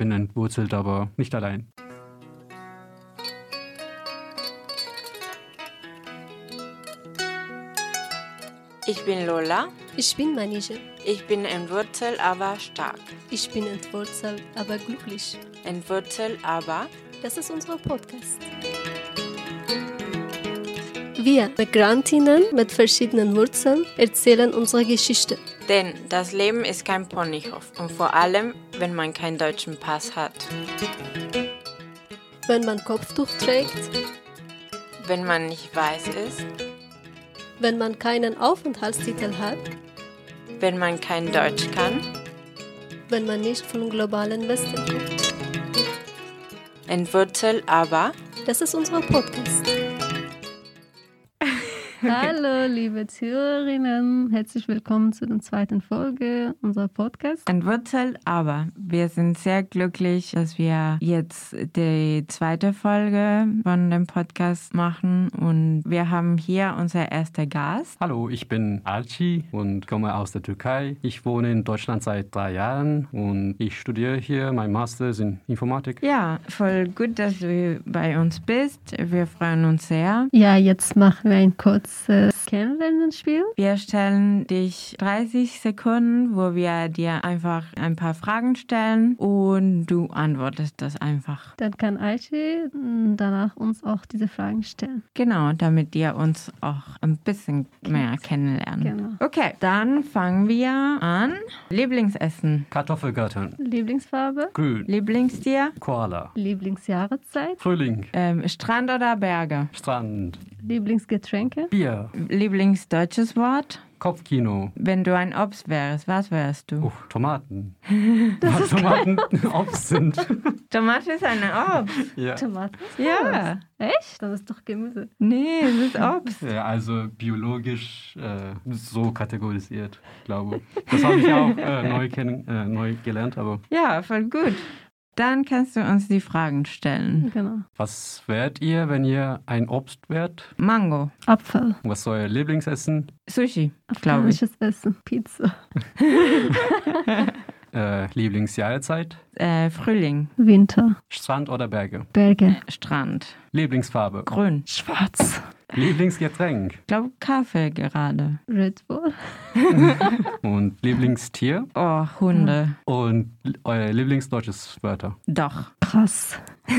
bin entwurzelt, aber nicht allein. Ich bin Lola. Ich bin Manije. Ich bin entwurzelt, aber stark. Ich bin entwurzelt, aber glücklich. Entwurzelt, aber Das ist unser Podcast. Wir, Migrantinnen mit verschiedenen Wurzeln, erzählen unsere Geschichte. Denn das Leben ist kein Ponyhof und vor allem, wenn man keinen deutschen Pass hat. Wenn man Kopftuch trägt, Wenn man nicht weiß ist, wenn man keinen Aufenthaltstitel hat, wenn man kein Deutsch kann, wenn man nicht vom globalen Westen kommt. entwurzelt, aber Das ist unser Podcast. Hallo, liebe Zuhörerinnen. Herzlich willkommen zu der zweiten Folge unserer Podcast. entwurzelt, aber wir sind sehr glücklich, dass wir jetzt die zweite Folge von dem Podcast machen und wir haben hier unser erster Gast. Hallo, ich bin Alci und komme aus der Türkei. Ich wohne in Deutschland seit drei Jahren und ich studiere hier mein Master in Informatik. Ja, voll gut, dass du bei uns bist. Wir freuen uns sehr. Ja, jetzt machen wir ein kurzes Kennenlernspiel. Wir stellen dich 30 Sekunden, wo wir dir einfach ein paar Fragen stellen und du antwortest das einfach. Dann kann Aichi danach uns auch diese Fragen stellen. Genau, damit ihr uns auch ein bisschen mehr kennenlernen. Genau. Okay, dann fangen wir an. Lieblingsessen, Kartoffelgarten, Lieblingsfarbe, Grün, Lieblingstier, Koala, Lieblingsjahreszeit, Frühling, ähm, Strand oder Berge, Strand, Lieblingsgetränke, Bier, Lieblingsdeutsches Wort. Kopfkino. Wenn du ein Obst wärst, was wärst du? Oh, Tomaten. Weil Tomaten Obst sind. Tomate ist eine Obst. ja. Tomaten. Ja. Echt? Das ist doch Gemüse. Nee, es ist Obst. ja, also biologisch äh, so kategorisiert, glaube ich. Das habe ich auch äh, neu, äh, neu gelernt, aber Ja, voll gut. Dann kannst du uns die Fragen stellen. Genau. was wärt ihr, wenn ihr ein Obst wärt? Mango, Apfel. Was ist euer Lieblingsessen? Sushi, glaube ich. Essen. Pizza. Äh, Lieblingsjahreszeit? Äh, Frühling, Winter. Strand oder Berge? Berge. Strand, Lieblingsfarbe? Grün. Schwarz. Lieblingsgetränk? Ich glaube Kaffee gerade. Red Bull. Und Lieblingstier? Oh, Hunde. Und euer Lieblingsdeutsches Wörter? Doch. Krass.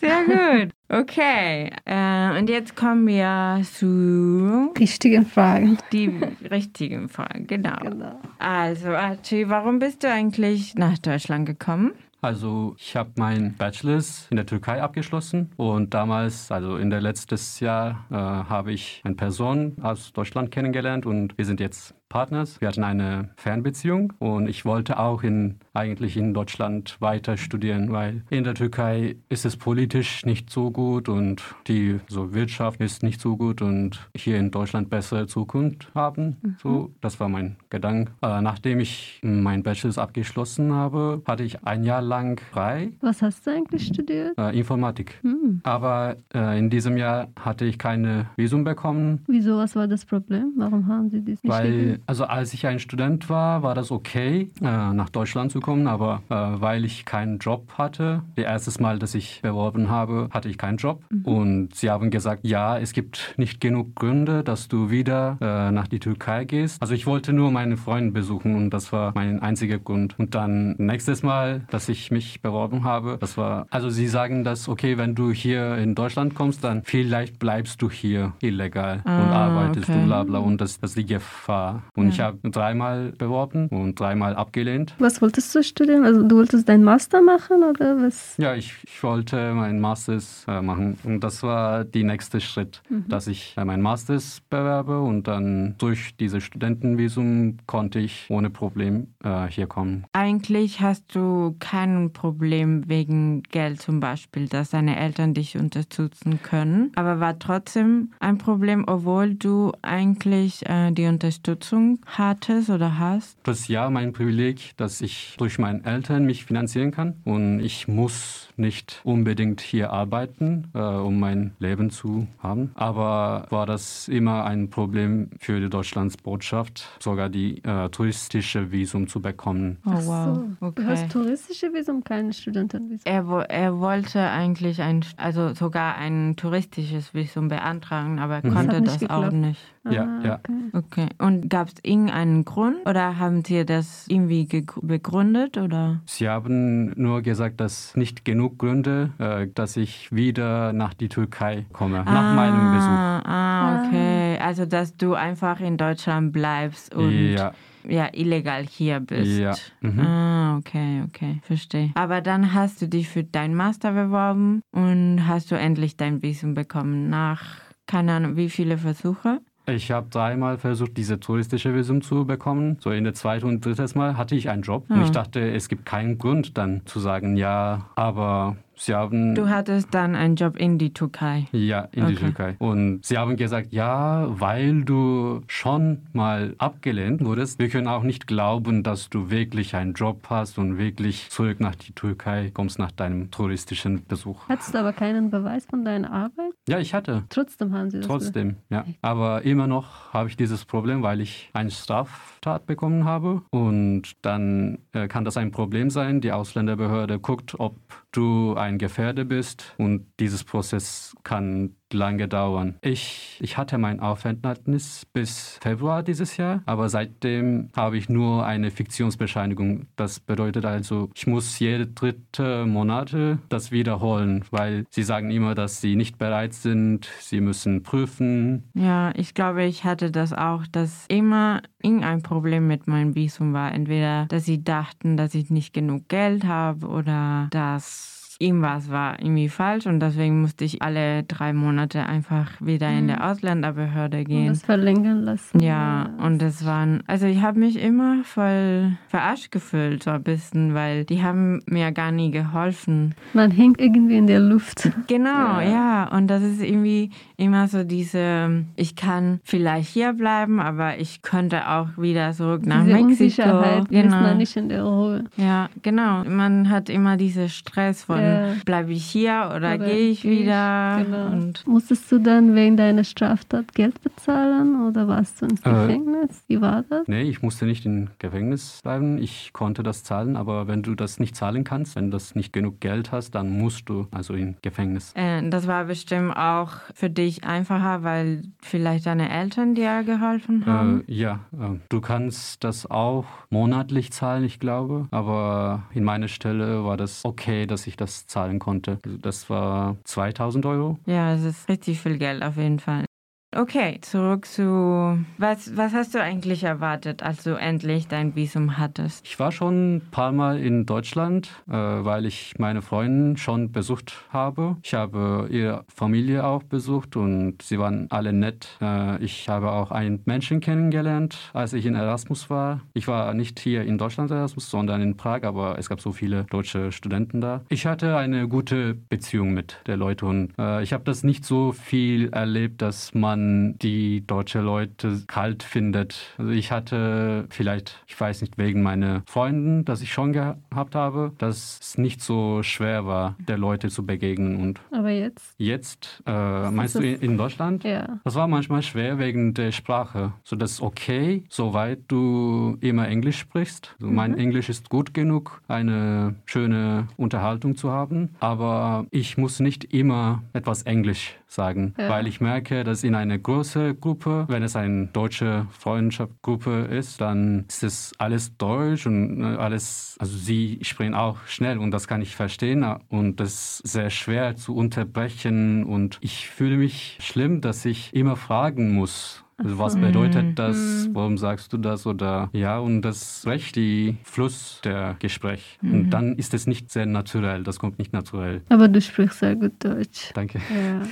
Sehr gut. Okay, äh, und jetzt kommen wir zu Richtige Fragen. die richtigen Fragen. Genau. Genau. Also, Archie, warum bist du eigentlich nach Deutschland gekommen? Also ich habe meinen Bachelors in der Türkei abgeschlossen und damals, also in der letztes Jahr, äh, habe ich eine Person aus Deutschland kennengelernt und wir sind jetzt Partners. Wir hatten eine Fernbeziehung und ich wollte auch in, eigentlich in Deutschland weiter studieren, weil in der Türkei ist es politisch nicht so gut und die so Wirtschaft ist nicht so gut und hier in Deutschland bessere Zukunft haben. So, das war mein Gedanke. Äh, nachdem ich meinen Bachelors abgeschlossen habe, hatte ich ein Jahr lang frei Was hast du eigentlich studiert? äh, Informatik. Hm. Aber äh, in diesem Jahr hatte ich keine Visum bekommen, Wieso, was war das Problem? Warum haben Sie dies nicht weil, gegeben? Also als ich ein Student war, war das okay, äh, nach Deutschland zu kommen, aber äh, weil ich keinen Job hatte, das erste Mal, dass ich beworben habe, hatte ich keinen Job. Und sie haben gesagt, ja, es gibt nicht genug Gründe, dass du wieder äh, nach die Türkei gehst. Also ich wollte nur meine Freunde besuchen und das war mein einziger Grund. Und dann nächstes Mal, dass ich mich beworben habe, das war, also sie sagen, dass, okay, wenn du hier in Deutschland kommst, dann vielleicht bleibst du hier illegal und Ah, arbeitest okay. du bla bla und das, das ist die Gefahr. Und ich habe dreimal beworben und dreimal abgelehnt. Was wolltest du studieren? Also du wolltest deinen Master machen oder was? Ja, ich, ich wollte meinen Masters äh, machen und das war der nächste Schritt, dass ich äh, meinen Masters bewerbe und dann durch dieses Studentenvisum konnte ich ohne Problem äh, hier kommen. Eigentlich hast du kein Problem wegen Geld zum Beispiel, dass deine Eltern dich unterstützen können, aber war trotzdem ein Problem, obwohl du eigentlich äh, die Unterstützung hattest oder hast. Das ist ja mein Privileg, dass ich durch meine Eltern mich finanzieren kann und ich muss nicht unbedingt hier arbeiten, äh, um mein Leben zu haben. Aber war das immer ein Problem für die Deutschlands Botschaft, sogar die äh, touristische Visum zu bekommen. Oh Ach wow. so. Okay. Du hast touristische Visum, keine Studentenvisum. Er, wo- er wollte eigentlich ein, also sogar ein touristisches Visum beantragen, aber er Mhm. konnte das, nicht auch nicht. Ja, Ah, ja. Okay. Okay. Und gab es irgendeinen Grund oder haben Sie das irgendwie begründet oder? Sie haben nur gesagt, dass nicht genug Gründe, äh, dass ich wieder nach die Türkei komme, nach meinem Besuch. Ah, okay. Also dass du einfach in Deutschland bleibst und Ja, ja, illegal hier bist. Ja, mhm. Ah, okay, okay, verstehe. Aber dann hast du dich für dein Master beworben und hast du endlich dein Visum bekommen nach, keine Ahnung, wie viele Versuche? Ich habe dreimal versucht, diese touristische Visum zu bekommen. So in der zweiten und dritten Mal hatte ich einen Job und Ah. ich dachte, es gibt keinen Grund dann zu sagen, ja, aber sie haben Du hattest dann einen Job in die Türkei. Ja, in die Okay. Türkei. Und sie haben gesagt, ja, weil du schon mal abgelehnt wurdest, wir können auch nicht glauben, dass du wirklich einen Job hast und wirklich zurück nach die Türkei kommst nach deinem touristischen Besuch. Hattest du aber keinen Beweis von deiner Arbeit? Ja, ich hatte. Trotzdem haben sie das Trotzdem, ja. Aber immer noch habe ich dieses Problem, weil ich eine Straftat bekommen habe. Und dann äh, kann das ein Problem sein. Die Ausländerbehörde guckt, ob du ein Gefährder bist. Und dieses Prozess kann lange dauern. Ich, ich hatte mein Aufenthaltnis bis Februar dieses Jahr, aber seitdem habe ich nur eine Fiktionsbescheinigung. Das bedeutet also, ich muss jede dritte Monate das wiederholen, weil sie sagen immer, dass sie nicht bereit sind, sie müssen prüfen. Ja, ich glaube, ich hatte das auch, dass immer irgendein Problem mit meinem Visum war. Entweder, dass sie dachten, dass ich nicht genug Geld habe oder dass irgendwas war irgendwie falsch und deswegen musste ich alle drei Monate einfach wieder in der Ausländerbehörde Und gehen. das verlängern lassen. Ja, und das waren, also ich habe mich immer voll verarscht gefühlt, so ein bisschen, weil die haben mir gar nie geholfen. Man hängt irgendwie in der Luft. Genau, Ja. ja. Und das ist irgendwie immer so diese, ich kann vielleicht hier bleiben, aber ich könnte auch wieder zurück nach Diese Mexiko. Unsicherheit ist man Genau. nicht in der Ruhe. Ja, genau. Man hat immer diesen Stress von, Ja. bleibe ich hier oder, gehe ich ich? wieder? Genau. Und Musstest du dann wegen deiner Straftat Geld bezahlen oder warst du ins Äh, Gefängnis? Wie war das? Nee, ich musste nicht im Gefängnis bleiben. Ich konnte das zahlen, aber wenn du das nicht zahlen kannst, wenn du das nicht genug Geld hast, dann musst du also in Gefängnis. äh, das war bestimmt auch für dich einfacher, weil vielleicht deine Eltern dir geholfen haben. Äh, ja, äh, du kannst das auch monatlich zahlen, ich glaube. Aber in meiner Stelle war das okay, dass ich das zahlen konnte. Das war 2000 Euro. Ja, es ist richtig viel Geld auf jeden Fall. Okay, zurück zu. Was, was hast du eigentlich erwartet, als du endlich dein Visum hattest? Ich war schon ein paar Mal in Deutschland, äh, weil ich meine Freundin schon besucht habe. Ich habe ihre Familie auch besucht und sie waren alle nett. Äh, ich habe auch einen Menschen kennengelernt, als ich in Erasmus war. Ich war nicht hier in Deutschland Erasmus, sondern in Prag, aber es gab so viele deutsche Studenten da. Ich hatte eine gute Beziehung mit den Leuten und äh, ich habe das nicht so viel erlebt, dass man die deutsche Leute kalt findet. Also ich hatte vielleicht, ich weiß nicht, wegen meiner Freunden, dass ich schon gehabt habe, dass es nicht so schwer war, der Leute zu begegnen. Und Aber jetzt? jetzt, äh, meinst du in, Deutschland? Ja. Das war manchmal schwer wegen der Sprache. So, das ist okay, soweit du immer Englisch sprichst. Also Mein Englisch ist gut genug, eine schöne Unterhaltung zu haben. Aber ich muss nicht immer etwas Englisch sagen, Ja. weil ich merke, dass in einer großen Gruppe, wenn es eine deutsche Freundschaftsgruppe ist, dann ist es alles Deutsch und äh, alles, also sie sprechen auch schnell und das kann ich verstehen und das ist sehr schwer zu unterbrechen und ich fühle mich schlimm, dass ich immer fragen muss. Also was bedeutet das? Mhm. Warum sagst du das? Oder ja, und das recht die Fluss der Gespräch. Mhm. Und dann ist es nicht sehr naturell. Das kommt nicht naturell. Aber du sprichst sehr gut Deutsch. Danke. Ja.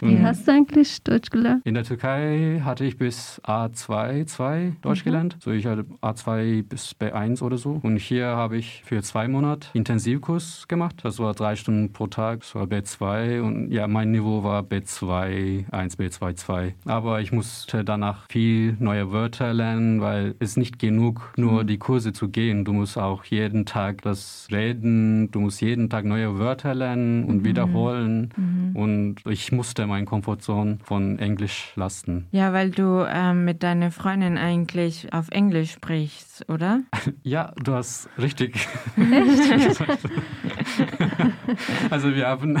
Wie Mhm. hast du eigentlich Deutsch gelernt? In der Türkei hatte ich bis A2 2 Deutsch gelernt. So ich hatte A2 bis B1 oder so. Und hier habe ich für zwei Monate Intensivkurs gemacht. Das war drei Stunden pro Tag. Das war B2 und ja, mein Niveau war B2 1, B2 2. Aber ich muss musste danach viel neue Wörter lernen, weil es nicht genug, nur die Kurse zu gehen. Du musst auch jeden Tag das reden, du musst jeden Tag neue Wörter lernen und wiederholen. Und ich musste meine Komfortzone von Englisch lassen. Ja, weil du ähm, mit deiner Freundin eigentlich auf Englisch sprichst, oder? Ja, du hast richtig. also wir haben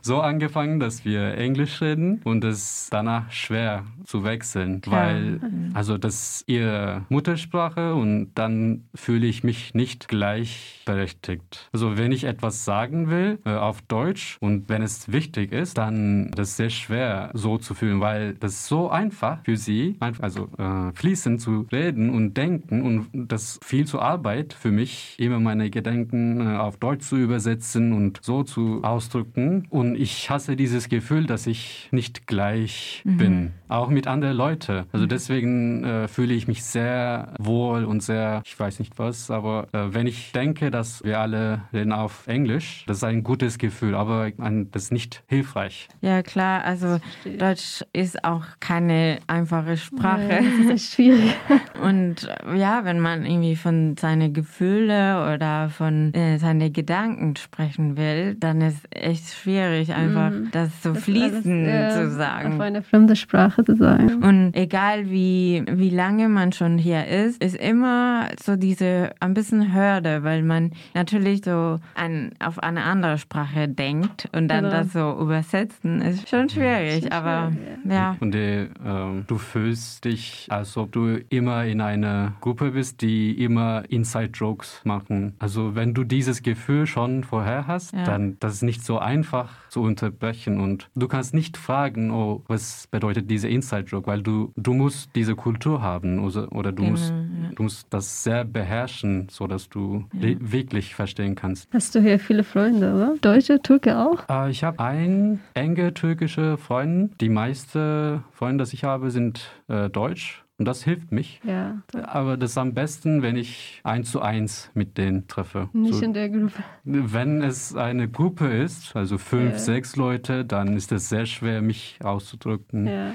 so angefangen, dass wir Englisch reden und es danach schwer zu wechseln, Klar. weil also das ist ihre Muttersprache und dann fühle ich mich nicht gleichberechtigt. Also wenn ich etwas sagen will äh, auf Deutsch und wenn es wichtig ist, dann das ist sehr schwer so zu fühlen, weil das ist so einfach für sie, also äh, fließend zu reden und denken und das viel zu Arbeit für mich, immer meine Gedanken äh, auf Deutsch zu übersetzen und so zu ausdrücken. Und ich hasse dieses Gefühl, dass ich nicht gleich bin, auch mit anderen Leuten. Also deswegen äh, fühle ich mich sehr wohl und sehr, ich weiß nicht was, aber äh, wenn ich denke, dass wir alle reden auf Englisch, das ist ein gutes Gefühl, aber ein, das ist nicht hilfreich. Ja, klar. Also Deutsch ist auch keine einfache Sprache. Ja, das ist schwierig. Und äh, ja, wenn man irgendwie von seinen Gefühle oder von äh, seinen Gedanken sprechen will, dann ist echt schwierig, einfach das so Mhm. Das fließend alles, äh, zu Auf sagen. eine fremde Sprache zu sagen. Und egal wie, wie lange man schon hier ist, ist immer so diese ein bisschen Hürde, weil man natürlich so an, auf eine andere Sprache denkt und dann Genau. das so übersetzen ist schon schwierig. Schon aber schwierig, ja. Und äh, ähm, du fühlst dich, als ob du immer in einer Gruppe bist, die immer Inside-Jokes machen. Also wenn du dieses Gefühl schon vorher hast, Ja. dann das ist nicht so einfach zu unterbrechen. Und du kannst nicht fragen, oh, was bedeutet diese Inside-Joke, weil du, du musst diese Kultur haben oder, oder du, Genau, musst, ja. du musst das sehr beherrschen, sodass du le- wirklich verstehen kannst. Hast du hier viele Freunde, oder? Deutsche, Türke auch? Äh, ich habe ein enge türkische Freund. Die meisten Freunde, die ich habe, sind äh, deutsch. Und das hilft mich. Ja. Aber das ist am besten, wenn ich eins zu eins mit denen treffe. Nicht So, in der Gruppe. wenn es eine Gruppe ist, also fünf, Ja. sechs Leute, dann ist es sehr schwer, mich auszudrücken Ja.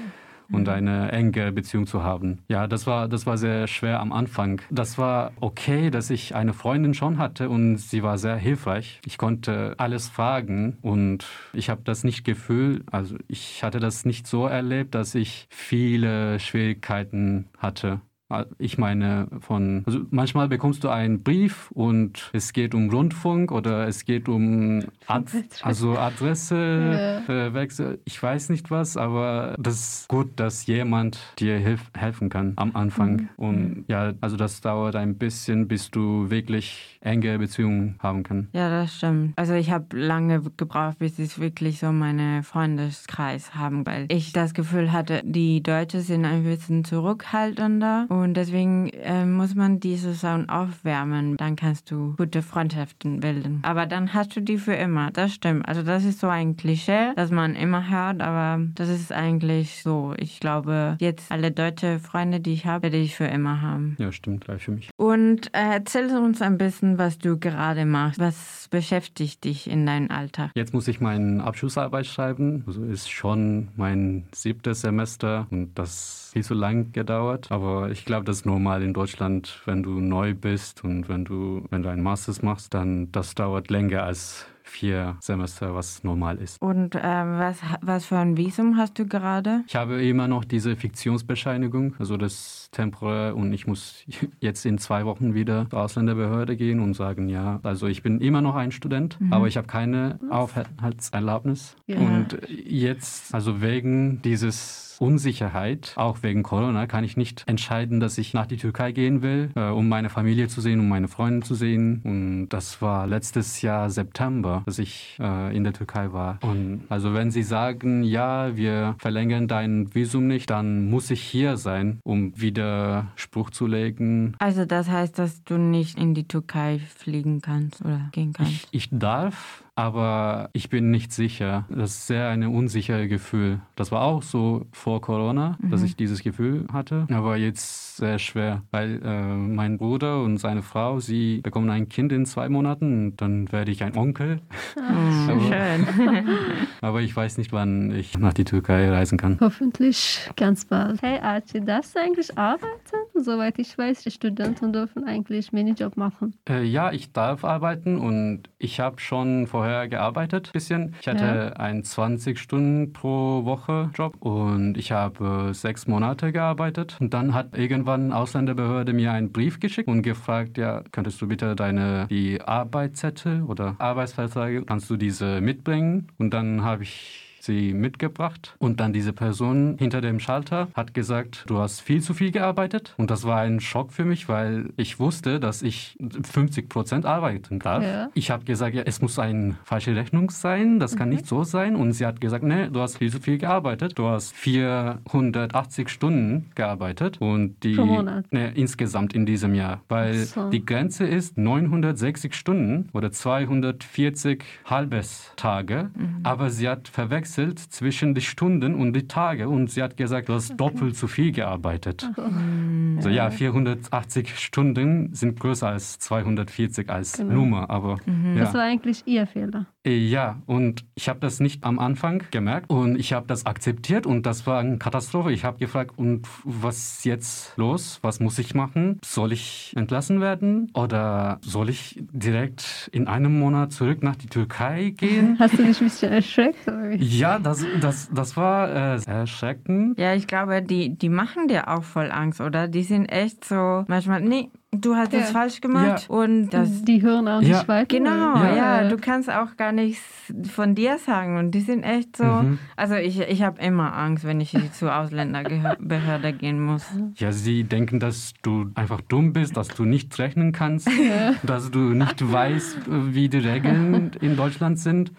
Und eine enge Beziehung zu haben. Ja, das war, das war sehr schwer am Anfang. Das war okay, dass ich eine Freundin schon hatte und sie war sehr hilfreich. Ich konnte alles fragen und ich habe das nicht gefühlt, also ich hatte das nicht so erlebt, dass ich viele Schwierigkeiten hatte. Ich meine, von, also manchmal bekommst du einen Brief und es geht um Rundfunk oder es geht um Ad, also Adresse, äh, Wechsel, ich weiß nicht was, aber das ist gut, dass jemand dir hilf, helfen kann am Anfang. Und ja, also das dauert ein bisschen, bis du wirklich enge Beziehungen haben kannst. Ja, das stimmt. Also ich habe lange gebraucht, bis ich wirklich so meine Freundeskreis haben, weil ich das Gefühl hatte, die Deutschen sind ein bisschen zurückhaltender und deswegen äh, muss man diese Sachen aufwärmen. Dann kannst du gute Freundschaften bilden. Aber dann hast du die für immer. Das stimmt. Also das ist so ein Klischee, das man immer hört, aber das ist eigentlich so. Ich glaube, jetzt alle deutsche Freunde, die ich habe, werde ich für immer haben. Ja, stimmt gleich für mich. Und äh, erzähl uns ein bisschen, was du gerade machst. Was beschäftigt dich in deinem Alltag? Jetzt muss ich meine Abschlussarbeit schreiben. Also ist schon mein siebtes Semester und das viel zu lang gedauert. Aber ich glaube, das ist normal in Deutschland, wenn du neu bist und wenn du, wenn du einen Masters machst, dann das dauert länger als vier Semester, was normal ist. Und ähm, was, was für ein Visum hast du gerade? Ich habe immer noch diese Fiktionsbescheinigung, also das temporär und ich muss jetzt in zwei Wochen wieder zur Ausländerbehörde gehen und sagen, ja, also ich bin immer noch ein Student, aber ich habe keine Aufenthaltserlaubnis. Ja. Und jetzt, also wegen dieses Unsicherheit, auch wegen Corona, kann ich nicht entscheiden, dass ich nach die Türkei gehen will, äh, um meine Familie zu sehen, um meine Freunde zu sehen. Und das war letztes Jahr September, dass ich äh, in der Türkei war. Und also wenn Sie sagen, ja, wir verlängern dein Visum nicht, dann muss ich hier sein, um wieder Spruch zu legen. Also das heißt, dass du nicht in die Türkei fliegen kannst oder gehen kannst. Ich, ich darf aber ich bin nicht sicher. Das ist sehr ein unsicheres Gefühl. Das war auch so vor Corona, mhm. dass ich dieses Gefühl hatte, aber jetzt sehr schwer, weil äh, mein Bruder und seine Frau, sie bekommen ein Kind in zwei Monaten und dann werde ich ein Onkel. Oh, aber, schön. aber ich weiß nicht, wann ich nach die Türkei reisen kann. Hoffentlich ganz bald. Hey Archie, darfst du eigentlich arbeiten? Soweit ich weiß, die Studenten dürfen eigentlich Minijob machen. Äh, ja, ich darf arbeiten und ich habe schon vorher gearbeitet, ein bisschen. Ich hatte ja. einen 20 Stunden pro Woche Job und ich habe sechs Monate gearbeitet. Und dann hat irgendwann Ausländerbehörde mir einen Brief geschickt und gefragt, ja, könntest du bitte deine die Arbeitszettel oder Arbeitsverträge, kannst du diese mitbringen? Und dann habe ich sie mitgebracht und dann diese Person hinter dem Schalter hat gesagt, du hast viel zu viel gearbeitet und das war ein Schock für mich, weil ich wusste, dass ich 50 Prozent arbeiten darf. Ja. Ich habe gesagt, ja, es muss eine falsche Rechnung sein, das kann mhm. nicht so sein und sie hat gesagt, nee, du hast viel zu viel gearbeitet, du hast 480 Stunden gearbeitet und die nee, insgesamt in diesem Jahr, weil so. die Grenze ist 960 Stunden oder 240 halbes Tage, mhm. aber sie hat verwechselt gewechselt zwischen die Stunden und die Tage und sie hat gesagt, du hast okay. doppelt so viel gearbeitet. Oh. Also ja, 480 Stunden sind größer als 240 als genau. Nummer, aber mhm. ja. Das war eigentlich ihr Fehler. Ja, und ich habe das nicht am Anfang gemerkt und ich habe das akzeptiert und das war eine Katastrophe. Ich habe gefragt, und was ist jetzt los? Was muss ich machen? Soll ich entlassen werden oder soll ich direkt in einem Monat zurück nach die Türkei gehen? Hast du dich ein bisschen erschreckt? Ja, das, das, das war äh, erschreckend. Ja, ich glaube, die, die machen dir auch voll Angst, oder? Die sind echt so manchmal, nee, du hast es falsch gemacht ja. und das, die hören auch nicht weiter. Genau, ja. ja. du kannst auch gar nichts von dir sagen und die sind echt so, mhm. also ich, ich habe immer Angst, wenn ich zur Ausländerbehörde gehen muss. Ja, sie denken, dass du einfach dumm bist, dass du nicht rechnen kannst, dass du nicht weißt, wie die Regeln in Deutschland sind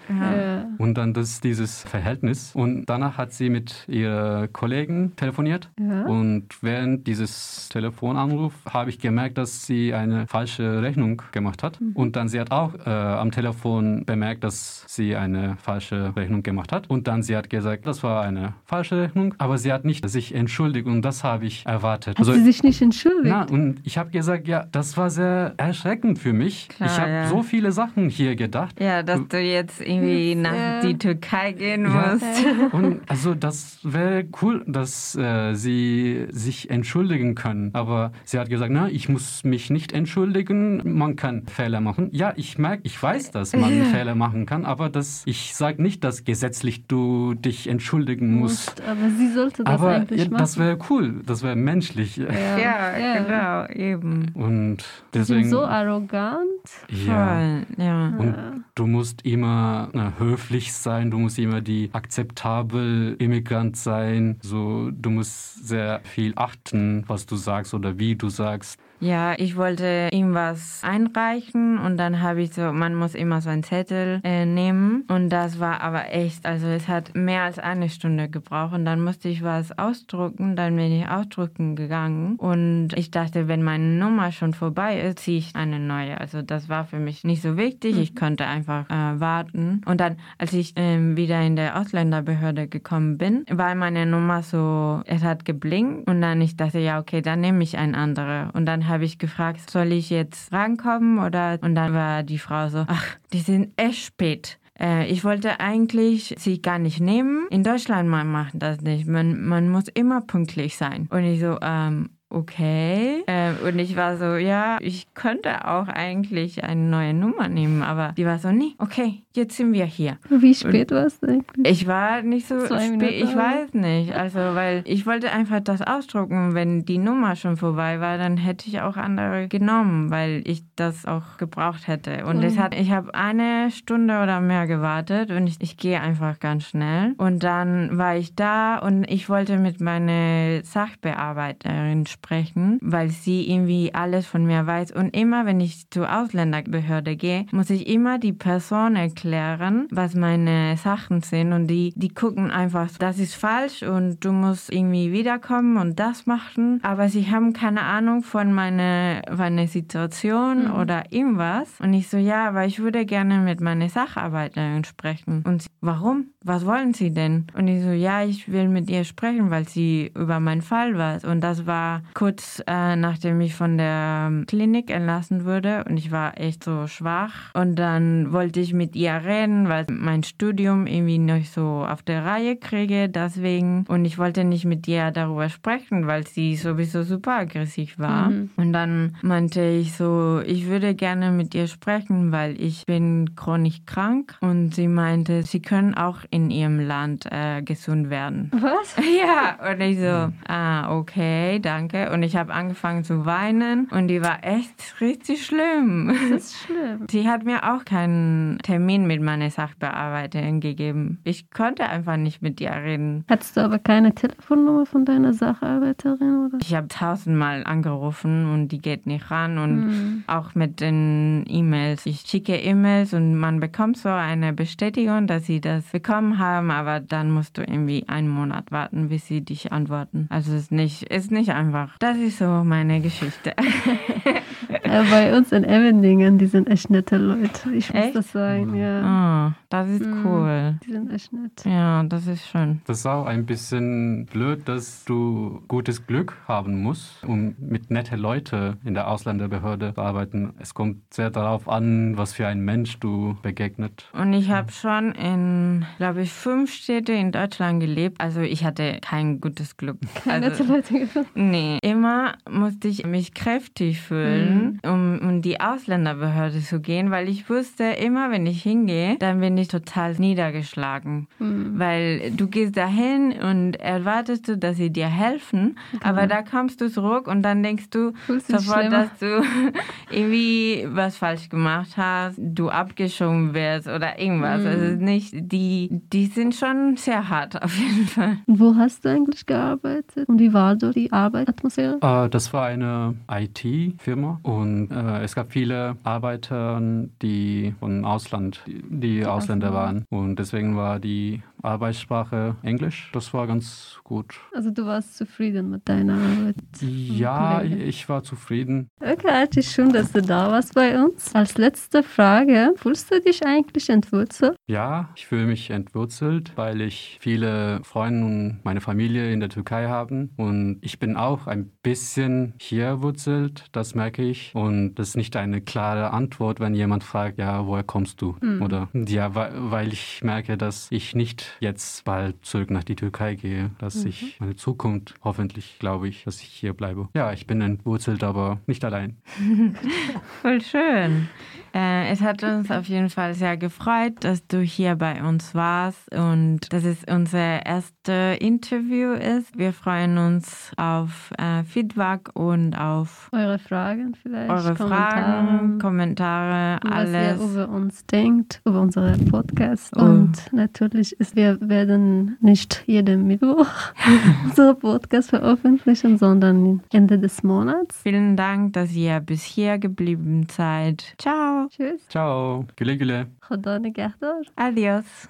und dann das dieses Verhältnis und danach hat sie mit ihren Kollegen telefoniert und während dieses Telefonanruf habe ich gemerkt, dass dass sie eine falsche Rechnung gemacht hat. Mhm. Und dann sie hat auch äh, am Telefon bemerkt, dass sie eine falsche Rechnung gemacht hat. Und dann sie hat gesagt, das war eine falsche Rechnung, aber sie hat nicht sich entschuldigt und das habe ich erwartet. Hat also, sie sich nicht entschuldigt? Na, und ich habe gesagt, ja, das war sehr erschreckend für mich. Klar, ich habe ja. so viele Sachen hier gedacht. Ja, dass du jetzt irgendwie nach ja. die Türkei gehen ja. musst. Und also das wäre cool, dass äh, sie sich entschuldigen können. Aber sie hat gesagt, na, ich muss mich nicht entschuldigen. Man kann Fehler machen. Ja, ich merke, ich weiß, dass man ja. Fehler machen kann, aber das, ich sage nicht, dass gesetzlich du dich entschuldigen musst. aber sie sollte das aber eigentlich machen. Das wäre cool, das wäre menschlich. Ja. Ja, ja, genau, eben. Und deswegen. Sie sind so arrogant. Ja. Ja. Und du musst immer na, höflich sein, du musst immer die akzeptabel Immigrant sein. So, du musst sehr viel achten, was du sagst oder wie du sagst. Ja, ich wollte ihm was einreichen und dann habe ich so, man muss immer so einen Zettel äh, nehmen. Und das war aber echt, also es hat mehr als eine Stunde gebraucht und dann musste ich was ausdrucken, dann bin ich ausdrucken gegangen. Und ich dachte, wenn meine Nummer schon vorbei ist, ziehe ich eine neue. Also das war für mich nicht so wichtig, ich mhm. konnte einfach äh, warten. Und dann, als ich äh, wieder in der Ausländerbehörde gekommen bin, war meine Nummer so, es hat geblinkt und dann ich dachte, ja okay, dann nehme ich eine andere. Und dann habe ich gefragt, soll ich jetzt rankommen oder und dann war die Frau so, ach, die sind echt spät. Äh, ich wollte eigentlich sie gar nicht nehmen. In Deutschland man macht das nicht. Man, man muss immer pünktlich sein. Und ich so, ähm, okay. Äh, und ich war so, ja, ich könnte auch eigentlich eine neue Nummer nehmen, aber die war so, nee, okay, jetzt sind wir hier. Wie spät war es eigentlich? Ich war nicht so spät, ich weiß nicht. Also, weil ich wollte einfach das ausdrucken. Wenn die Nummer schon vorbei war, dann hätte ich auch andere genommen, weil ich das auch gebraucht hätte. Und mhm. es hat, ich habe eine Stunde oder mehr gewartet und ich, ich gehe einfach ganz schnell. Und dann war ich da und ich wollte mit meiner Sachbearbeiterin sprechen sprechen, weil sie irgendwie alles von mir weiß. Und immer, wenn ich zur Ausländerbehörde gehe, muss ich immer die Person erklären, was meine Sachen sind. Und die, die gucken einfach, das ist falsch und du musst irgendwie wiederkommen und das machen. Aber sie haben keine Ahnung von meiner, meiner Situation mhm. oder irgendwas. Und ich so, ja, aber ich würde gerne mit meiner Sacharbeiterin sprechen. Und sie, warum? Was wollen Sie denn? Und ich so, ja, ich will mit ihr sprechen, weil sie über meinen Fall war. Und das war kurz äh, nachdem ich von der Klinik entlassen wurde und ich war echt so schwach. Und dann wollte ich mit ihr reden, weil mein Studium irgendwie noch so auf der Reihe kriege, deswegen. Und ich wollte nicht mit ihr darüber sprechen, weil sie sowieso super aggressiv war. Mhm. Und dann meinte ich so, ich würde gerne mit ihr sprechen, weil ich bin chronisch krank. Und sie meinte, sie können auch in ihrem Land äh, gesund werden. Was? Ja, und ich so, ah, okay, danke. Und ich habe angefangen zu weinen und die war echt richtig schlimm. Das ist schlimm. Sie hat mir auch keinen Termin mit meiner Sachbearbeiterin gegeben. Ich konnte einfach nicht mit ihr reden. Hattest du aber keine Telefonnummer von deiner Sacharbeiterin, oder? Ich habe tausendmal angerufen und die geht nicht ran und mhm. auch mit den E-Mails. Ich schicke E-Mails und man bekommt so eine Bestätigung, dass sie das bekommen haben, aber dann musst du irgendwie einen Monat warten, bis sie dich antworten. Also es ist nicht, ist nicht einfach. Das ist so meine Geschichte. ja, bei uns in Emmendingen, die sind echt nette Leute. Ich muss echt? das sagen, ja. Oh, das ist mhm, cool. Die sind echt nett. Ja, das ist schön. Das ist auch ein bisschen blöd, dass du gutes Glück haben musst, um mit netten Leuten in der Ausländerbehörde zu arbeiten. Es kommt sehr darauf an, was für ein Mensch du begegnet. Und ich habe schon in, glaube ich, fünf Städte in Deutschland gelebt. Also ich hatte kein gutes Glück. Keine also, Leute. Nee, immer musste ich mich kräftig fühlen, mhm. um in die Ausländerbehörde zu gehen, weil ich wusste, immer wenn ich hingehe, dann bin ich total niedergeschlagen. Mhm. Weil du gehst dahin und erwartest du, dass sie dir helfen, genau. aber da kommst du zurück und dann denkst du sofort, dass du irgendwie was falsch gemacht hast, du abgeschoben wirst oder irgendwas. Mhm. Also nicht, die, die sind schon sehr hart auf jeden Fall. Wo hast du eigentlich gearbeitet und wie war so die Arbeitsatmosphäre? Uh, das war eine IT-Firma und uh, es gab viele Arbeiter, die von Ausland, die, die Ausländer waren und deswegen war die Arbeitssprache Englisch. Das war ganz gut. Also du warst zufrieden mit deiner Arbeit? Ja, ich war zufrieden. Okay, Arti, schön, dass du da warst bei uns. Als letzte Frage, fühlst du dich eigentlich entwurzelt? Ja, ich fühle mich entwurzelt, weil ich viele Freunde und meine Familie in der Türkei haben und ich bin auch ein bisschen hier wurzelt, das merke ich und das ist nicht eine klare Antwort, wenn jemand fragt, ja, woher kommst du? Mhm. Oder ja, weil ich merke, dass ich nicht jetzt bald zurück nach die Türkei gehe, dass mhm. ich meine Zukunft hoffentlich glaube ich, dass ich hier bleibe. Ja, ich bin entwurzelt, aber nicht allein. Voll schön. Äh, es hat uns auf jeden Fall sehr gefreut, dass du hier bei uns warst und dass es unser erstes Interview ist. Wir freuen uns auf äh, Feedback und auf eure Fragen vielleicht. Eure Kommentare, Fragen, Kommentare, alles. Was ihr über uns denkt, über unseren Podcast. Oh. Und natürlich ist, wir werden nicht jeden Mittwoch unseren Podcast veröffentlichen, sondern Ende des Monats. Vielen Dank, dass ihr bis hier geblieben seid. Ciao. شما چیز؟ چاو. گله گله. خدا نگهدار. ادیاس